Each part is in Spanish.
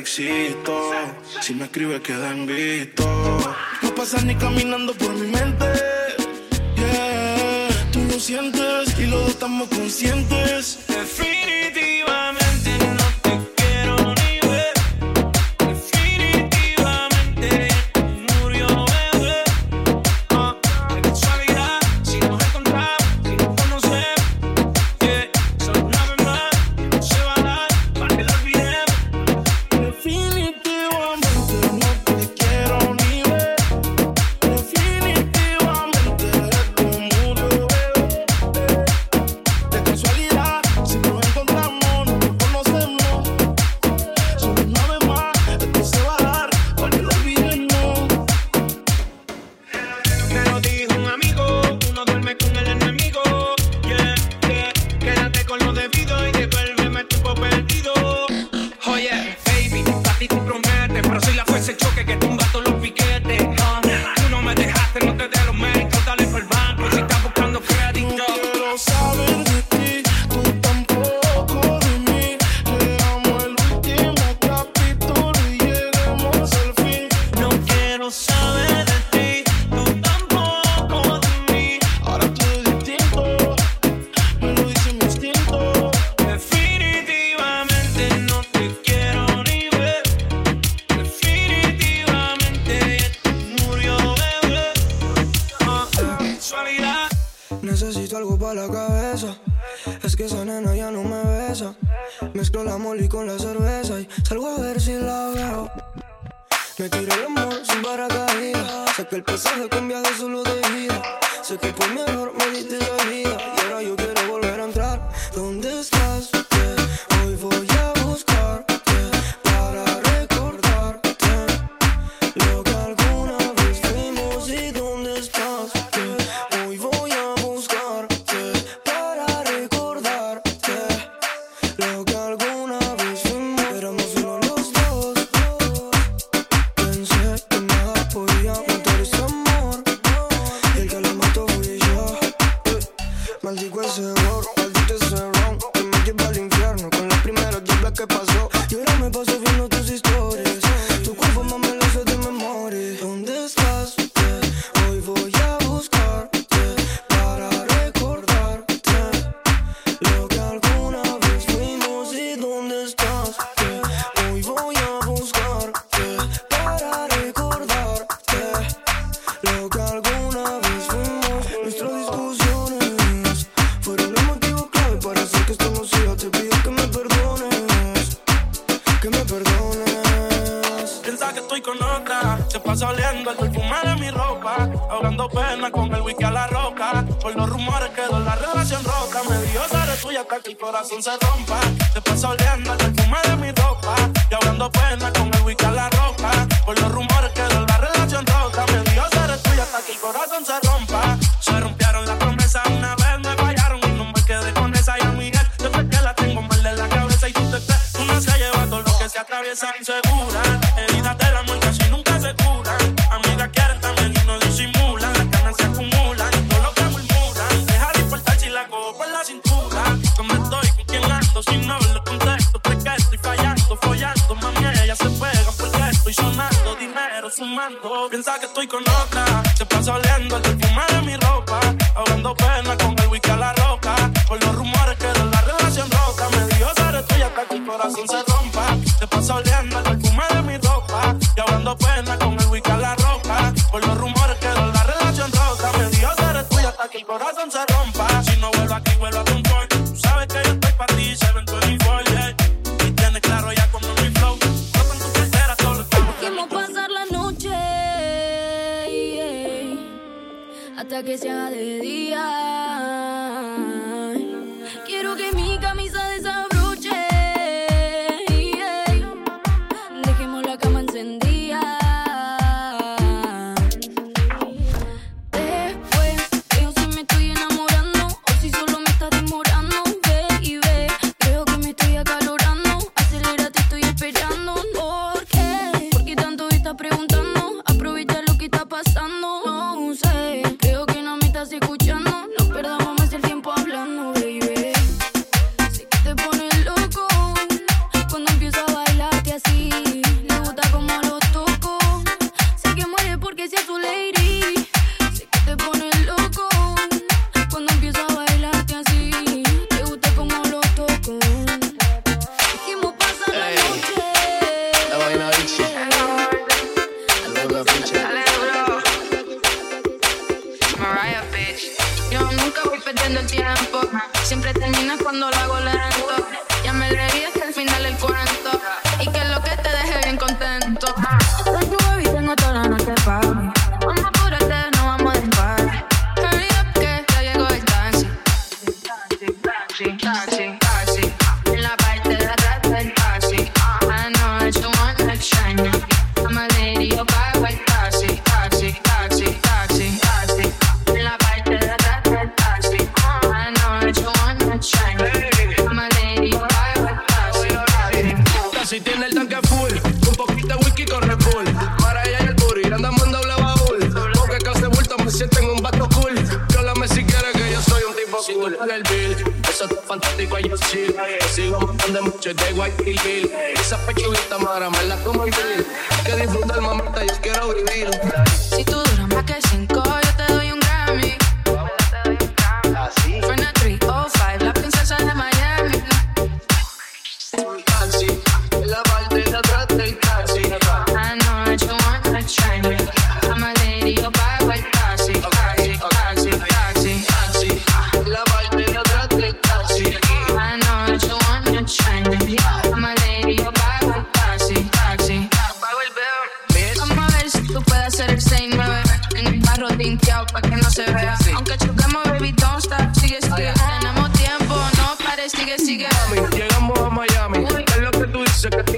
Existo. Si me escribe, queda en visto. No pasas ni caminando por mi mente. Tú lo sientes y los dos estamos conscientes. con la cerveza y salgo a ver si la veo. Me tiro el amor sin paracaídas, saqué el pasaje con viaje solo de vida. mendigo ese error, maldito ese ron, que me lleva al infierno con los primeros diablos que pasó. Y ahora me paso viendo tus historias, tu cuerpo más me lo de memoria. ¿Dónde estás? pena con el wiki a la roca. Por los rumores quedó la relación rota. Me dio ser tuya hasta que el corazón se rompa. Te paso oliendo el perfume de mi ropa. Y hablando pena con el wiki a la roca. Por los rumores quedó la relación rota. Me dio ser tuya hasta que el corazón se rompa. Se rompieron las promesas una vez, me fallaron. Y no me quedé con esa y amiga. Después que la tengo mal de la cabeza y tú te crees. Una se lleva todo lo que se atraviesa insegura. que estoy con otra. Se pasa oliendo el perfume de mi ropa. Ahogando pena con el wiki a la roca. Por los rumores que de la relación rota. Me dijo ser tuya hasta que el corazón se rompa. Se pasa oliendo el perfume de mi ropa. Y ahogando pena con el wiki a la roca. Por los rumores que de la relación rota. Me dijo ser tuya hasta que el corazón se rompa. que sea de día. fantástico, hay chill. Sigo montando mucho de Guayaquil. Esa pechulita mara, me la como el grill. Hay que disfrutar, mamita, yo quiero vivir. Si tú duras más que cinco sugar.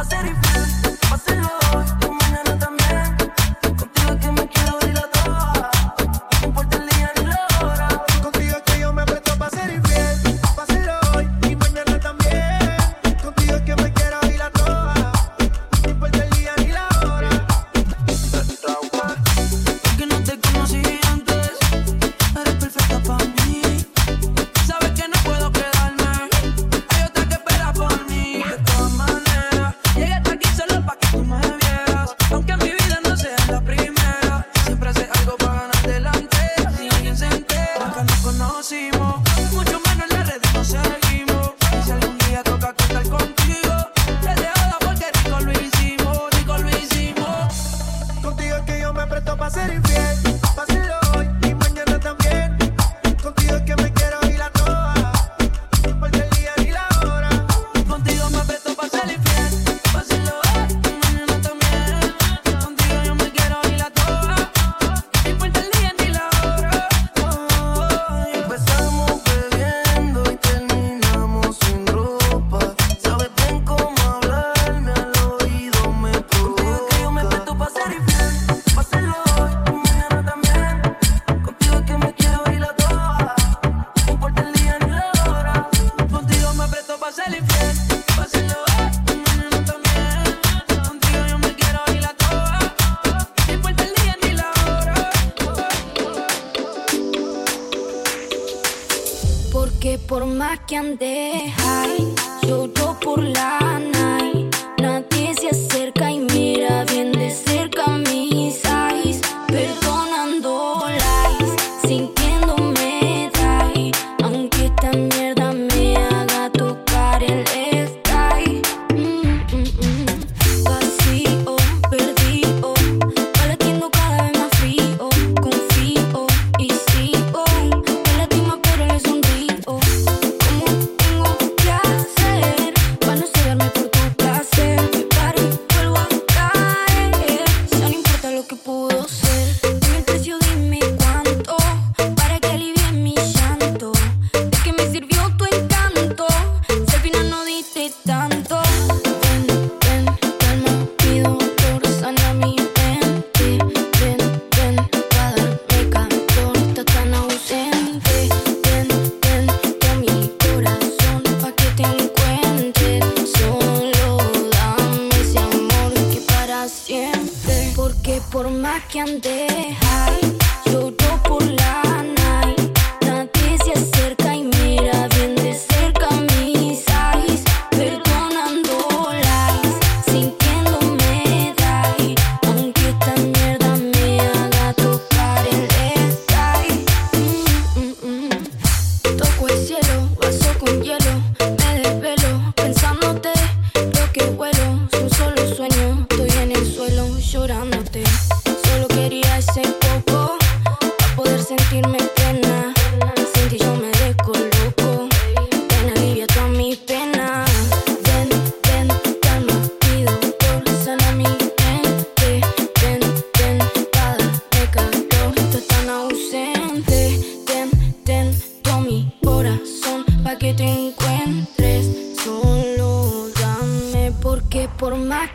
va a ser difícil, va a ser hoy. Que ande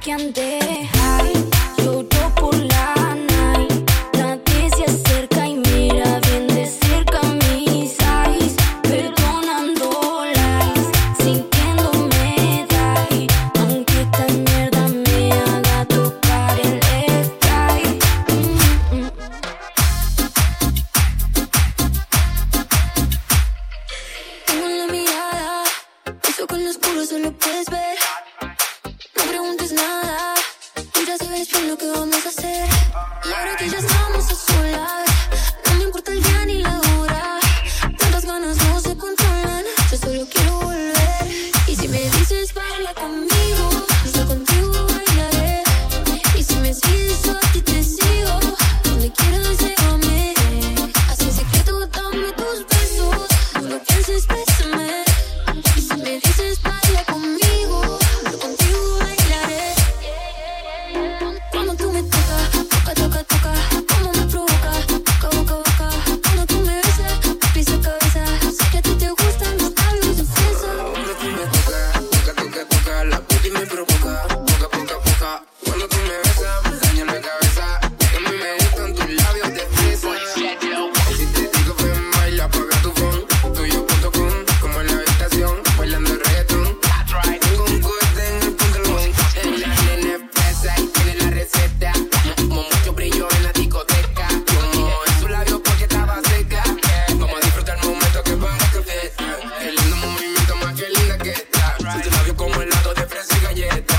que ande plato de fresa y galletas